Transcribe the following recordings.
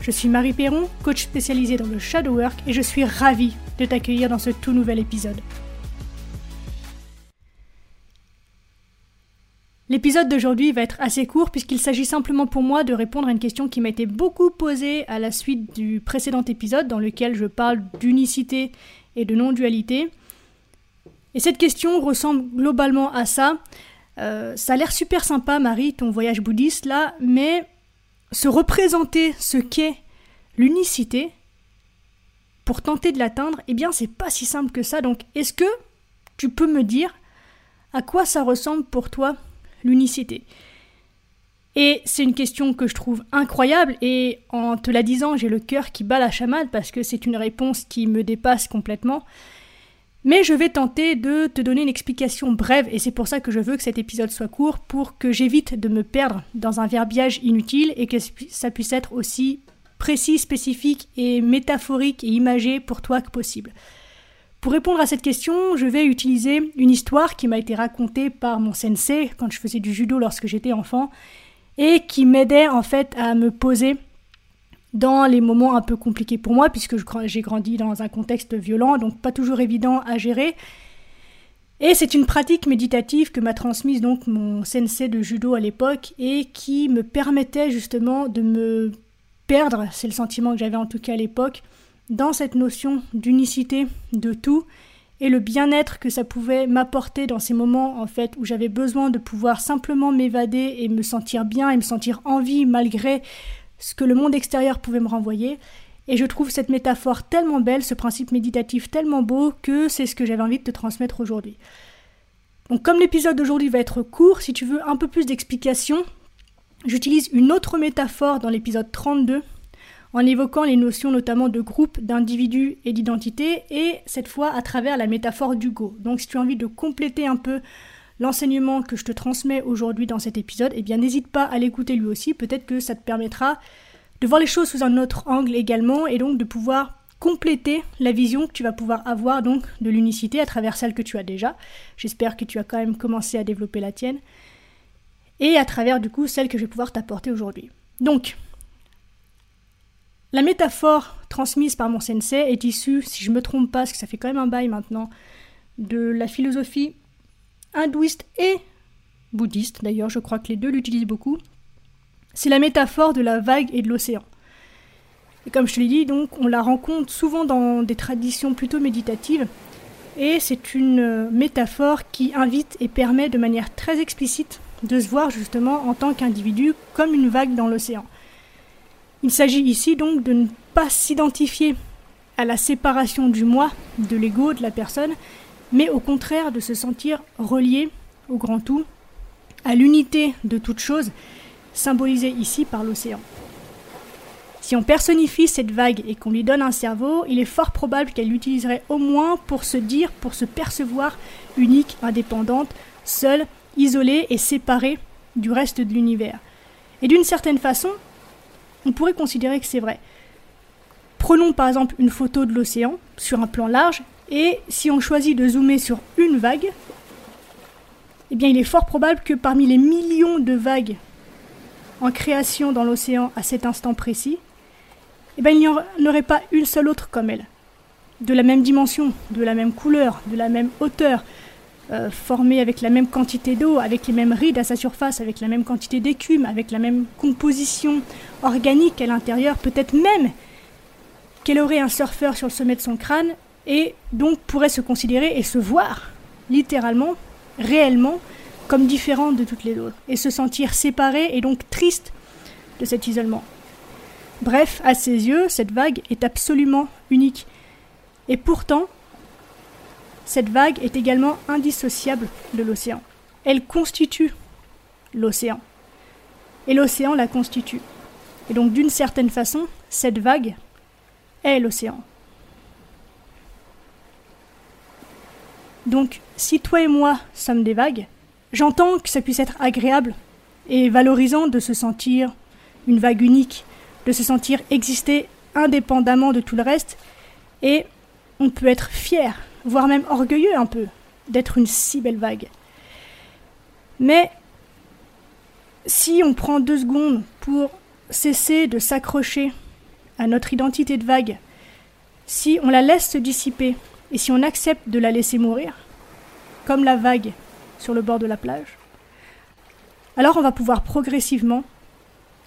Je suis Marie Perron, coach spécialisée dans le shadow work et je suis ravie de t'accueillir dans ce tout nouvel épisode. L'épisode d'aujourd'hui va être assez court puisqu'il s'agit simplement pour moi de répondre à une question qui m'a été beaucoup posée à la suite du précédent épisode dans lequel je parle d'unicité et de non-dualité. Et cette question ressemble globalement à ça. Euh, ça a l'air super sympa, Marie, ton voyage bouddhiste là, mais se représenter ce qu'est l'unicité pour tenter de l'atteindre, eh bien c'est pas si simple que ça. Donc est-ce que tu peux me dire à quoi ça ressemble pour toi l'unicité? Et c'est une question que je trouve incroyable et en te la disant, j'ai le cœur qui bat la chamade parce que c'est une réponse qui me dépasse complètement. Mais je vais tenter de te donner une explication brève, et c'est pour ça que je veux que cet épisode soit court, pour que j'évite de me perdre dans un verbiage inutile et que ça puisse être aussi précis, spécifique et métaphorique et imagé pour toi que possible. Pour répondre à cette question, je vais utiliser une histoire qui m'a été racontée par mon sensei quand je faisais du judo lorsque j'étais enfant et qui m'aidait en fait à me poser dans les moments un peu compliqués pour moi, puisque j'ai grandi dans un contexte violent, donc pas toujours évident à gérer. Et c'est une pratique méditative que m'a transmise donc mon sensei de judo à l'époque et qui me permettait justement de me perdre, c'est le sentiment que j'avais en tout cas à l'époque, dans cette notion d'unicité de tout et le bien-être que ça pouvait m'apporter dans ces moments en fait où j'avais besoin de pouvoir simplement m'évader et me sentir bien et me sentir en vie malgré ce que le monde extérieur pouvait me renvoyer. Et je trouve cette métaphore tellement belle, ce principe méditatif tellement beau, que c'est ce que j'avais envie de te transmettre aujourd'hui. Donc comme l'épisode d'aujourd'hui va être court, si tu veux un peu plus d'explications, j'utilise une autre métaphore dans l'épisode 32, en évoquant les notions notamment de groupe, d'individu et d'identité, et cette fois à travers la métaphore d'Hugo. Donc si tu as envie de compléter un peu l'enseignement que je te transmets aujourd'hui dans cet épisode, eh bien n'hésite pas à l'écouter lui aussi, peut-être que ça te permettra de voir les choses sous un autre angle également et donc de pouvoir compléter la vision que tu vas pouvoir avoir donc de l'unicité à travers celle que tu as déjà. J'espère que tu as quand même commencé à développer la tienne et à travers du coup celle que je vais pouvoir t'apporter aujourd'hui. Donc, la métaphore transmise par mon sensei est issue, si je ne me trompe pas, parce que ça fait quand même un bail maintenant, de la philosophie hindouiste et bouddhiste, d'ailleurs je crois que les deux l'utilisent beaucoup, c'est la métaphore de la vague et de l'océan. Et comme je l'ai dit, donc, on la rencontre souvent dans des traditions plutôt méditatives, et c'est une métaphore qui invite et permet de manière très explicite de se voir justement en tant qu'individu comme une vague dans l'océan. Il s'agit ici donc de ne pas s'identifier à la séparation du moi, de l'ego, de la personne, mais au contraire de se sentir relié au grand tout, à l'unité de toute chose, symbolisée ici par l'océan. Si on personnifie cette vague et qu'on lui donne un cerveau, il est fort probable qu'elle l'utiliserait au moins pour se dire, pour se percevoir unique, indépendante, seule, isolée et séparée du reste de l'univers. Et d'une certaine façon, on pourrait considérer que c'est vrai. Prenons par exemple une photo de l'océan sur un plan large et si on choisit de zoomer sur une vague, eh bien il est fort probable que parmi les millions de vagues en création dans l'océan à cet instant précis, eh bien il n'y en aurait pas une seule autre comme elle. De la même dimension, de la même couleur, de la même hauteur, euh, formée avec la même quantité d'eau, avec les mêmes rides à sa surface, avec la même quantité d'écume, avec la même composition organique à l'intérieur, peut-être même qu'elle aurait un surfeur sur le sommet de son crâne et donc pourrait se considérer et se voir littéralement, réellement, comme différent de toutes les autres, et se sentir séparé et donc triste de cet isolement. Bref, à ses yeux, cette vague est absolument unique. Et pourtant, cette vague est également indissociable de l'océan. Elle constitue l'océan. Et l'océan la constitue. Et donc d'une certaine façon, cette vague est l'océan. Donc, si toi et moi sommes des vagues, j'entends que ça puisse être agréable et valorisant de se sentir une vague unique, de se sentir exister indépendamment de tout le reste, et on peut être fier, voire même orgueilleux un peu, d'être une si belle vague. Mais si on prend deux secondes pour cesser de s'accrocher à notre identité de vague, si on la laisse se dissiper et si on accepte de la laisser mourir, comme la vague sur le bord de la plage, alors on va pouvoir progressivement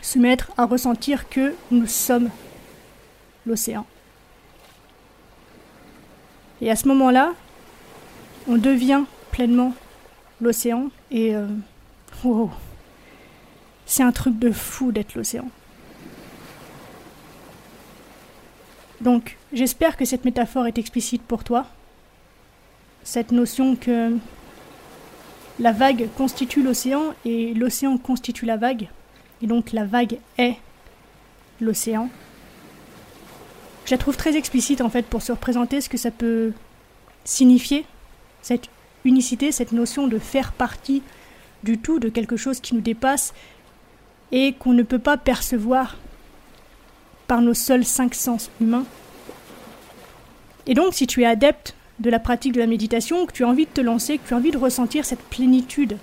se mettre à ressentir que nous sommes l'océan. Et à ce moment-là, on devient pleinement l'océan et euh, c'est un truc de fou d'être l'océan. Donc, j'espère que cette métaphore est explicite pour toi. Cette notion que la vague constitue l'océan et l'océan constitue la vague, et donc la vague est l'océan. Je la trouve très explicite en fait pour se représenter ce que ça peut signifier, cette unicité, cette notion de faire partie du tout, de quelque chose qui nous dépasse et qu'on ne peut pas percevoir par nos seuls cinq sens humains. Et donc, si tu es adepte de la pratique de la méditation, que tu as envie de te lancer, que tu as envie de ressentir cette plénitude,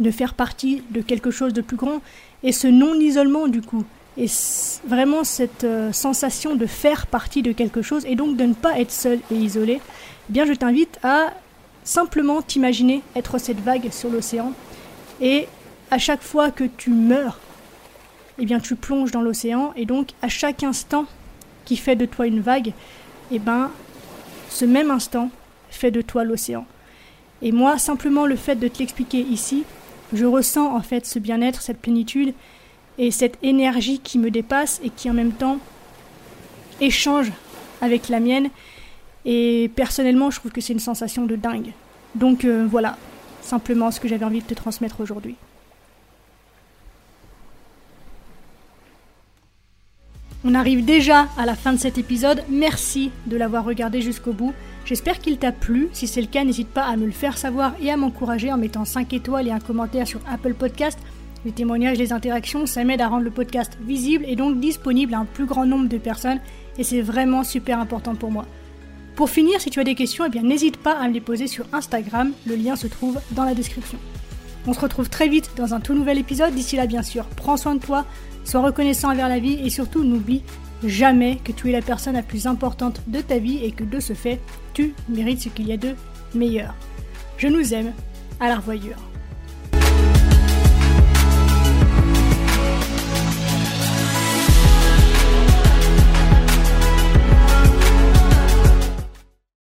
de faire partie de quelque chose de plus grand, et ce non-isolement du coup, et vraiment cette euh, sensation de faire partie de quelque chose, et donc de ne pas être seul et isolé, eh bien je t'invite à simplement t'imaginer être cette vague sur l'océan, et à chaque fois que tu meurs, eh bien tu plonges dans l'océan et donc à chaque instant qui fait de toi une vague, eh ben ce même instant fait de toi l'océan. Et moi, simplement le fait de te l'expliquer ici, je ressens en fait ce bien-être, cette plénitude et cette énergie qui me dépasse et qui en même temps échange avec la mienne. Et personnellement, je trouve que c'est une sensation de dingue. Donc euh, voilà, simplement ce que j'avais envie de te transmettre aujourd'hui. On arrive déjà à la fin de cet épisode. Merci de l'avoir regardé jusqu'au bout. J'espère qu'il t'a plu. Si c'est le cas, n'hésite pas à me le faire savoir et à m'encourager en mettant 5 étoiles et un commentaire sur Apple Podcast. Les témoignages, les interactions, ça m'aide à rendre le podcast visible et donc disponible à un plus grand nombre de personnes et c'est vraiment super important pour moi. Pour finir, si tu as des questions, eh n'hésite pas à me les poser sur Instagram, le lien se trouve dans la description. On se retrouve très vite dans un tout nouvel épisode. D'ici là, bien sûr, prends soin de toi, Sois reconnaissant envers la vie et surtout n'oublie jamais que tu es la personne la plus importante de ta vie et que de ce fait, tu mérites ce qu'il y a de meilleur. Je nous aime, à la revoyure.